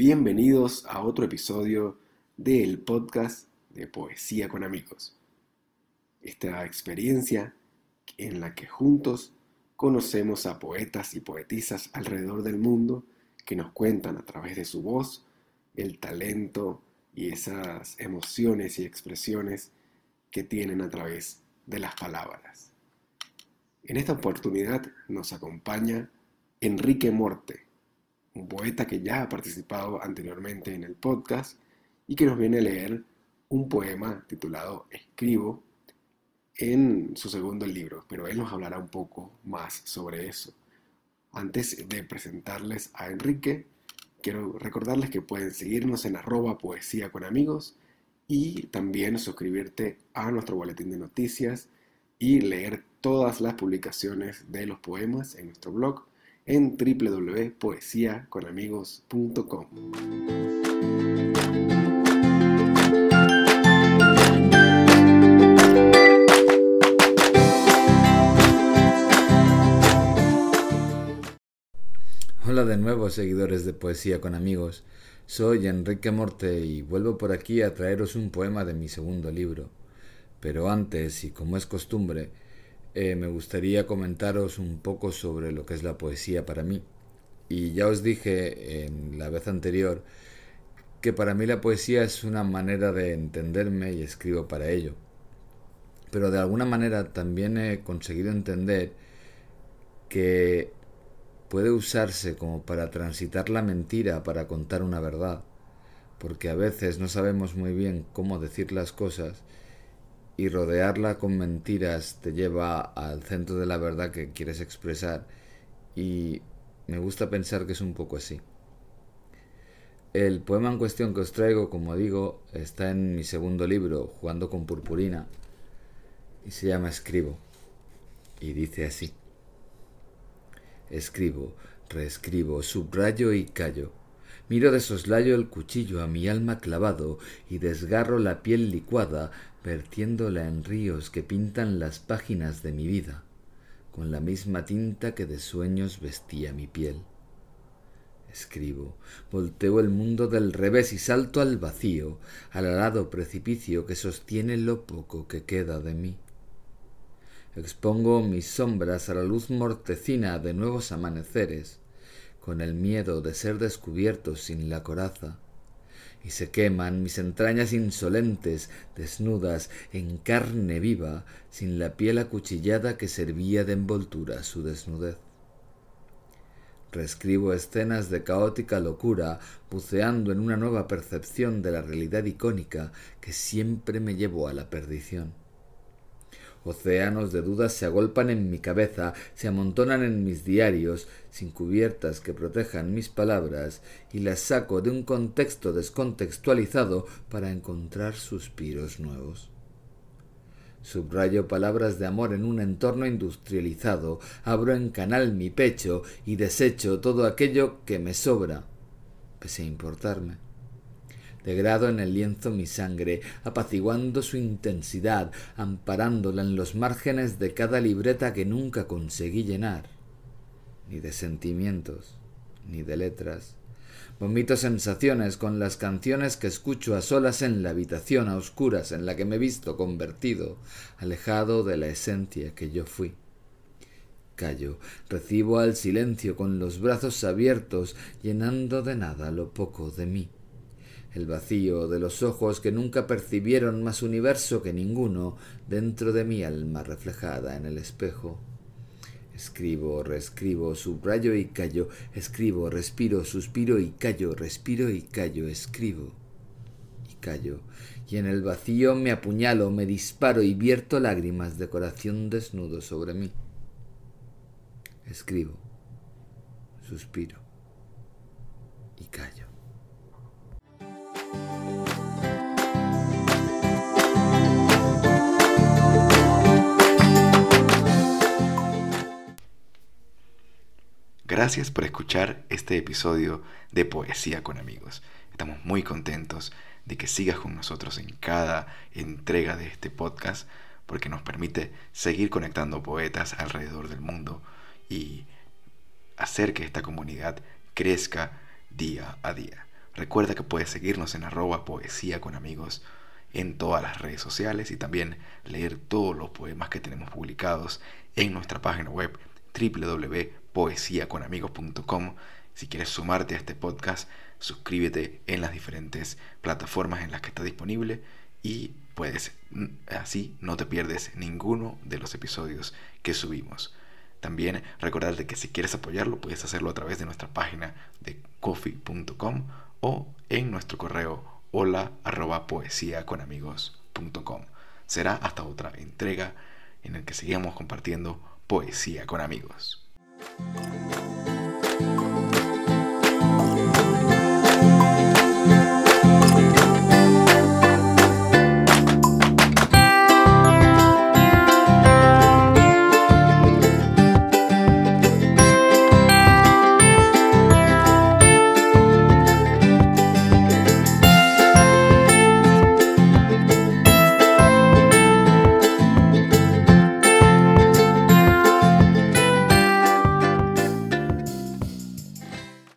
Bienvenidos a otro episodio del podcast de Poesía con Amigos. Esta experiencia en la que juntos conocemos a poetas y poetisas alrededor del mundo que nos cuentan a través de su voz el talento y esas emociones y expresiones que tienen a través de las palabras. En esta oportunidad nos acompaña Enrique Morte, un poeta que ya ha participado anteriormente en el podcast y que nos viene a leer un poema titulado Escribo en su segundo libro, pero él nos hablará un poco más sobre eso. Antes de presentarles a Enrique, quiero recordarles que pueden seguirnos en arroba poesía con amigos y también suscribirte a nuestro boletín de noticias y leer todas las publicaciones de los poemas en nuestro blog en www.poesiaconamigos.com. Hola de nuevo seguidores de Poesía con Amigos. Soy Enrique Morte y vuelvo por aquí a traeros un poema de mi segundo libro. Pero antes, y como es costumbre, eh, me gustaría comentaros un poco sobre lo que es la poesía para mí. Y ya os dije en la vez anterior que para mí la poesía es una manera de entenderme y escribo para ello. Pero de alguna manera también he conseguido entender que puede usarse como para transitar la mentira para contar una verdad, porque a veces no sabemos muy bien cómo decir las cosas y rodearla con mentiras te lleva al centro de la verdad que quieres expresar y me gusta pensar que es un poco así. El poema en cuestión que os traigo, como digo, está en mi segundo libro, Jugando con Purpurina, y se llama Escribo, y dice así. Escribo, reescribo, subrayo y callo. Miro de soslayo el cuchillo a mi alma clavado y desgarro la piel licuada, vertiéndola en ríos que pintan las páginas de mi vida, con la misma tinta que de sueños vestía mi piel. Escribo, volteo el mundo del revés y salto al vacío, al alado precipicio que sostiene lo poco que queda de mí. Expongo mis sombras a la luz mortecina de nuevos amaneceres, con el miedo de ser descubierto sin la coraza, y se queman mis entrañas insolentes, desnudas, en carne viva, sin la piel acuchillada que servía de envoltura a su desnudez. Reescribo escenas de caótica locura, buceando en una nueva percepción de la realidad icónica que siempre me llevó a la perdición. Océanos de dudas se agolpan en mi cabeza, se amontonan en mis diarios, sin cubiertas que protejan mis palabras, y las saco de un contexto descontextualizado para encontrar suspiros nuevos. Subrayo palabras de amor en un entorno industrializado, abro en canal mi pecho y desecho todo aquello que me sobra, pese a importarme degrado en el lienzo mi sangre, apaciguando su intensidad, amparándola en los márgenes de cada libreta que nunca conseguí llenar, ni de sentimientos, ni de letras. Vomito sensaciones con las canciones que escucho a solas en la habitación a oscuras en la que me he visto convertido, alejado de la esencia que yo fui. Callo, recibo al silencio con los brazos abiertos, llenando de nada lo poco de mí el vacío de los ojos que nunca percibieron más universo que ninguno dentro de mi alma reflejada en el espejo. Escribo, reescribo, subrayo y callo, escribo, respiro, suspiro y callo, respiro y callo, escribo y callo, y en el vacío me apuñalo, me disparo y vierto lágrimas de corazón desnudo sobre mí. Escribo, suspiro y callo. Gracias por escuchar este episodio de Poesía con amigos. Estamos muy contentos de que sigas con nosotros en cada entrega de este podcast porque nos permite seguir conectando poetas alrededor del mundo y hacer que esta comunidad crezca día a día. Recuerda que puedes seguirnos en arroba poesía con amigos en todas las redes sociales y también leer todos los poemas que tenemos publicados en nuestra página web www.poesiaconamigos.com. Si quieres sumarte a este podcast, suscríbete en las diferentes plataformas en las que está disponible y puedes así no te pierdes ninguno de los episodios que subimos. También recordarte que si quieres apoyarlo puedes hacerlo a través de nuestra página de coffee.com o en nuestro correo hola. Será hasta otra entrega en el que sigamos compartiendo poesía con amigos. thank you